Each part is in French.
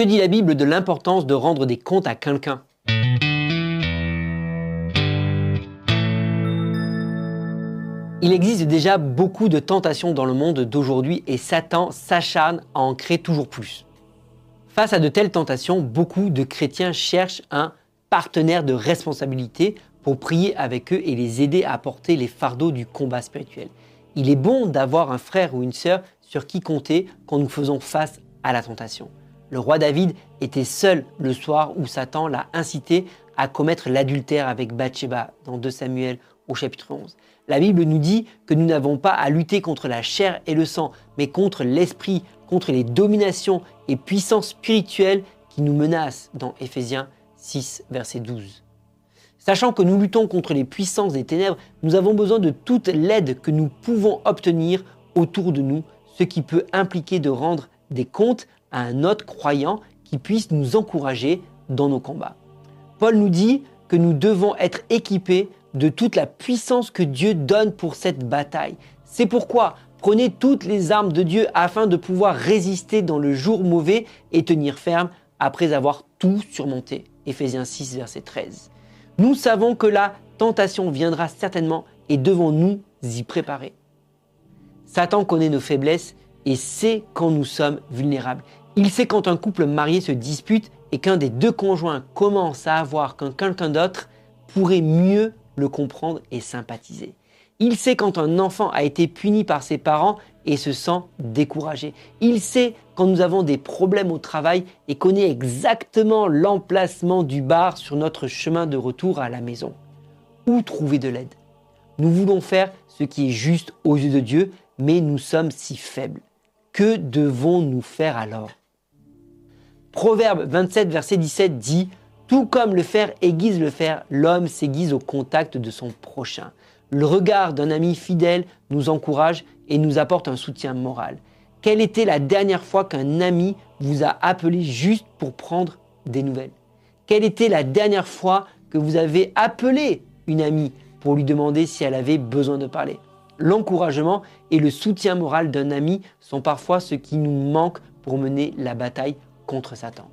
Que dit la Bible de l'importance de rendre des comptes à quelqu'un? Il existe déjà beaucoup de tentations dans le monde d'aujourd'hui et Satan s'acharne à en créer toujours plus. Face à de telles tentations, beaucoup de chrétiens cherchent un partenaire de responsabilité pour prier avec eux et les aider à porter les fardeaux du combat spirituel. Il est bon d'avoir un frère ou une sœur sur qui compter quand nous faisons face à la tentation. Le roi David était seul le soir où Satan l'a incité à commettre l'adultère avec Bathsheba dans 2 Samuel au chapitre 11. La Bible nous dit que nous n'avons pas à lutter contre la chair et le sang, mais contre l'esprit, contre les dominations et puissances spirituelles qui nous menacent dans Éphésiens 6, verset 12. Sachant que nous luttons contre les puissances des ténèbres, nous avons besoin de toute l'aide que nous pouvons obtenir autour de nous, ce qui peut impliquer de rendre des comptes à un autre croyant qui puisse nous encourager dans nos combats. Paul nous dit que nous devons être équipés de toute la puissance que Dieu donne pour cette bataille. C'est pourquoi prenez toutes les armes de Dieu afin de pouvoir résister dans le jour mauvais et tenir ferme après avoir tout surmonté. Éphésiens 6, verset 13. Nous savons que la tentation viendra certainement et devons nous y préparer. Satan connaît nos faiblesses et sait quand nous sommes vulnérables. Il sait quand un couple marié se dispute et qu'un des deux conjoints commence à avoir qu'un quelqu'un d'autre pourrait mieux le comprendre et sympathiser. Il sait quand un enfant a été puni par ses parents et se sent découragé. Il sait quand nous avons des problèmes au travail et connaît exactement l'emplacement du bar sur notre chemin de retour à la maison. Où trouver de l'aide? Nous voulons faire ce qui est juste aux yeux de Dieu, mais nous sommes si faibles. Que devons-nous faire alors? Proverbe 27, verset 17 dit Tout comme le fer aiguise le fer, l'homme s'aiguise au contact de son prochain. Le regard d'un ami fidèle nous encourage et nous apporte un soutien moral. Quelle était la dernière fois qu'un ami vous a appelé juste pour prendre des nouvelles? Quelle était la dernière fois que vous avez appelé une amie pour lui demander si elle avait besoin de parler? L'encouragement et le soutien moral d'un ami sont parfois ce qui nous manque pour mener la bataille contre Satan.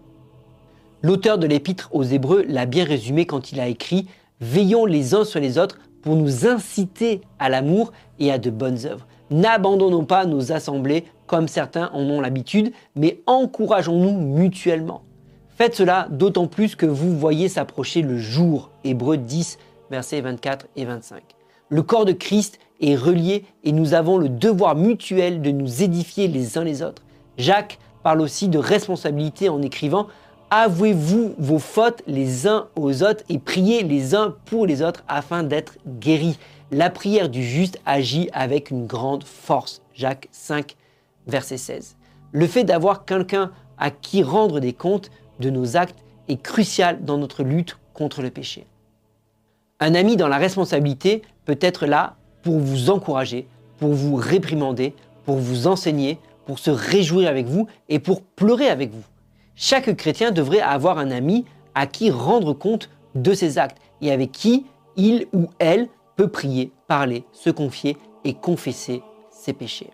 L'auteur de l'épître aux Hébreux l'a bien résumé quand il a écrit Veillons les uns sur les autres pour nous inciter à l'amour et à de bonnes œuvres. N'abandonnons pas nos assemblées comme certains en ont l'habitude, mais encourageons-nous mutuellement. Faites cela d'autant plus que vous voyez s'approcher le jour. Hébreux 10, versets 24 et 25. Le corps de Christ est relié et nous avons le devoir mutuel de nous édifier les uns les autres. Jacques parle aussi de responsabilité en écrivant Avouez-vous vos fautes les uns aux autres et priez les uns pour les autres afin d'être guéris. La prière du juste agit avec une grande force. Jacques 5, verset 16. Le fait d'avoir quelqu'un à qui rendre des comptes de nos actes est crucial dans notre lutte contre le péché. Un ami dans la responsabilité peut être là pour vous encourager, pour vous réprimander, pour vous enseigner, pour se réjouir avec vous et pour pleurer avec vous. Chaque chrétien devrait avoir un ami à qui rendre compte de ses actes et avec qui il ou elle peut prier, parler, se confier et confesser ses péchés.